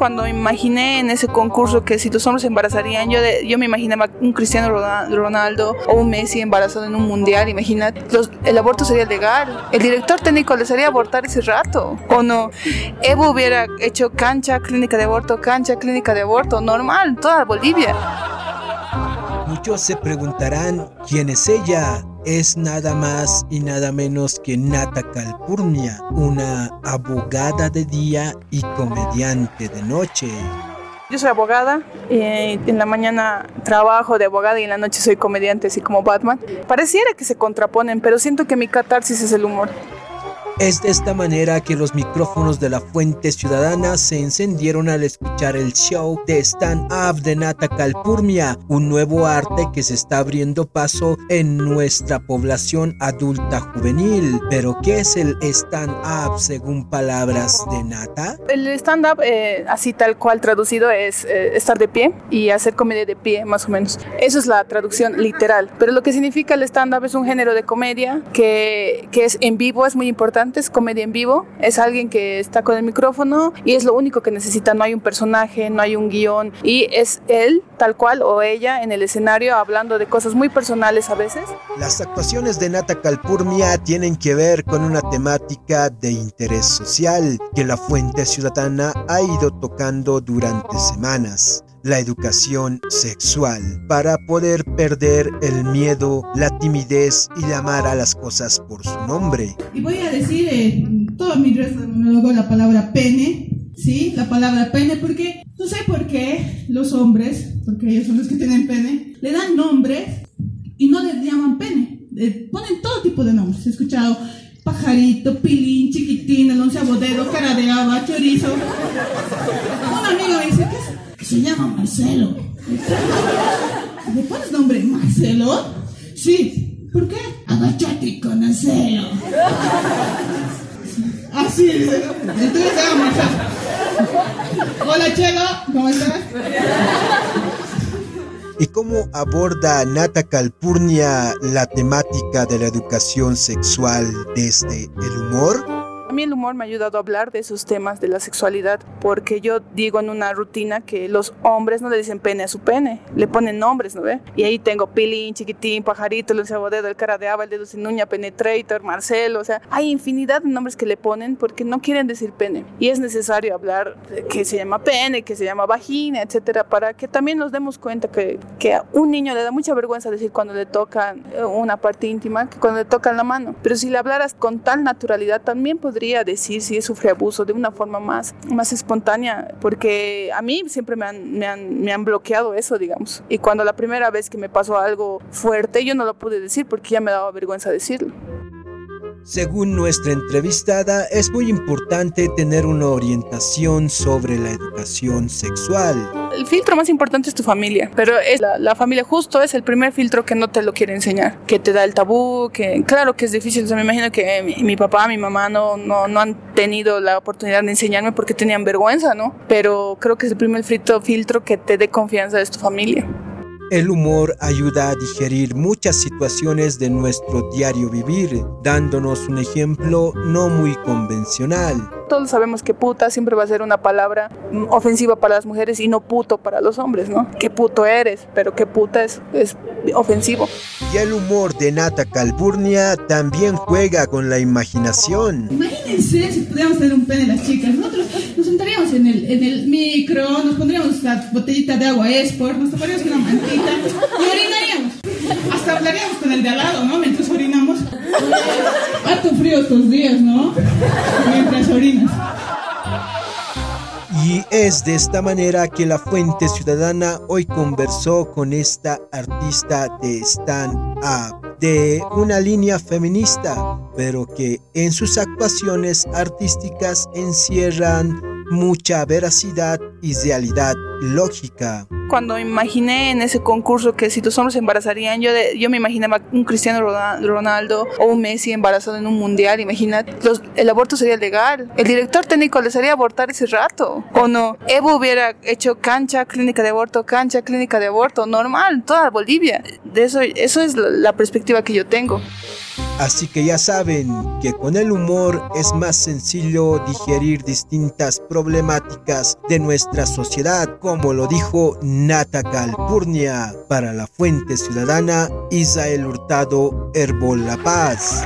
cuando imaginé en ese concurso que si los hombres se embarazarían, yo, yo me imaginaba un Cristiano Ronaldo o un Messi embarazado en un mundial, imagínate, el aborto sería legal. El director técnico les haría abortar ese rato, ¿o no? Evo hubiera hecho cancha, clínica de aborto, cancha, clínica de aborto, normal, toda Bolivia. Muchos se preguntarán quién es ella. Es nada más y nada menos que Nata Calpurnia, una abogada de día y comediante de noche. Yo soy abogada, eh, en la mañana trabajo de abogada y en la noche soy comediante, así como Batman. Pareciera que se contraponen, pero siento que mi catarsis es el humor. Es de esta manera que los micrófonos de la Fuente Ciudadana se encendieron al escuchar el show de stand-up de Nata Calpurnia, un nuevo arte que se está abriendo paso en nuestra población adulta juvenil. Pero, ¿qué es el stand-up según palabras de Nata? El stand-up, eh, así tal cual traducido, es eh, estar de pie y hacer comedia de pie, más o menos. Eso es la traducción literal. Pero lo que significa el stand-up es un género de comedia que, que es en vivo, es muy importante es comedia en vivo, es alguien que está con el micrófono y es lo único que necesita, no hay un personaje, no hay un guion y es él tal cual o ella en el escenario hablando de cosas muy personales a veces. Las actuaciones de Nata Calpurnia tienen que ver con una temática de interés social que la Fuente Ciudadana ha ido tocando durante semanas la educación sexual para poder perder el miedo, la timidez y llamar a las cosas por su nombre. Y voy a decir en todo mi de la palabra pene, ¿sí? La palabra pene porque no sé por qué los hombres, porque ellos son los que tienen pene, le dan nombres y no le llaman pene. Le ponen todo tipo de nombres. He escuchado pajarito, pilín, chiquitín, el onceavo dedo, cara de haba, chorizo. Un amigo me dice, ¿qué es? Se llama Marcelo. ¿Le pones nombre Marcelo? Sí. ¿Por qué? Agachate con Marcelo. Así es. Entonces se llama Marcelo. Hola, Chelo. ¿Cómo estás? ¿Y cómo aborda Nata Calpurnia la temática de la educación sexual desde el humor? A mí el humor me ha ayudado a hablar de esos temas de la sexualidad, porque yo digo en una rutina que los hombres no le dicen pene a su pene, le ponen nombres, ¿no ve? Y ahí tengo pilín, chiquitín, pajarito, el dedo, el cara de aba, el dedo sin uña, penetrator, Marcelo, o sea, hay infinidad de nombres que le ponen porque no quieren decir pene. Y es necesario hablar que se llama pene, que se llama vagina, etcétera, para que también nos demos cuenta que, que a un niño le da mucha vergüenza decir cuando le tocan eh, una parte íntima que cuando le tocan la mano. Pero si le hablaras con tal naturalidad, también podría decir si sufre abuso de una forma más, más espontánea, porque a mí siempre me han, me, han, me han bloqueado eso, digamos. Y cuando la primera vez que me pasó algo fuerte, yo no lo pude decir porque ya me daba vergüenza decirlo. Según nuestra entrevistada, es muy importante tener una orientación sobre la educación sexual. El filtro más importante es tu familia, pero es la, familia justo es el primer filtro que no te lo quiere enseñar, que te da el tabú, que claro que es difícil, o me imagino que mi, mi, papá, mi mamá no, no, no han tenido la oportunidad de enseñarme porque tenían vergüenza, ¿no? Pero creo que es el primer filtro, filtro que te dé confianza de tu familia. El humor ayuda a digerir muchas situaciones de nuestro diario vivir, dándonos un ejemplo no muy convencional. Todos sabemos que puta siempre va a ser una palabra ofensiva para las mujeres y no puto para los hombres, ¿no? Qué puto eres, pero qué puta es, es ofensivo. Y el humor de Nata Calburnia también juega con la imaginación. Imagínense si pudiéramos tener un pene las chicas. Nosotros nos sentaríamos en el, en el micro, nos pondríamos la botellita de agua Esport, nos tomaríamos una mantita y orinaríamos. Hasta hablaríamos con el de al lado, ¿no? Mientras orinamos. Harto frío estos días, ¿no? Mientras orinas. Y es de esta manera que la Fuente Ciudadana hoy conversó con esta artista de stand-up, de una línea feminista, pero que en sus actuaciones artísticas encierran mucha veracidad y realidad lógica. Cuando imaginé en ese concurso que si los hombres embarazarían, yo, yo me imaginaba un Cristiano Ronaldo o un Messi embarazado en un mundial, imagínate, el aborto sería legal. El director técnico les haría abortar ese rato, ¿o no? Evo hubiera hecho cancha, clínica de aborto, cancha, clínica de aborto, normal, toda Bolivia. De eso, eso es la perspectiva que yo tengo. Así que ya saben que con el humor es más sencillo digerir distintas problemáticas de nuestra sociedad, como lo dijo Nata Calpurnia para la Fuente Ciudadana Isael Hurtado Herbol La Paz.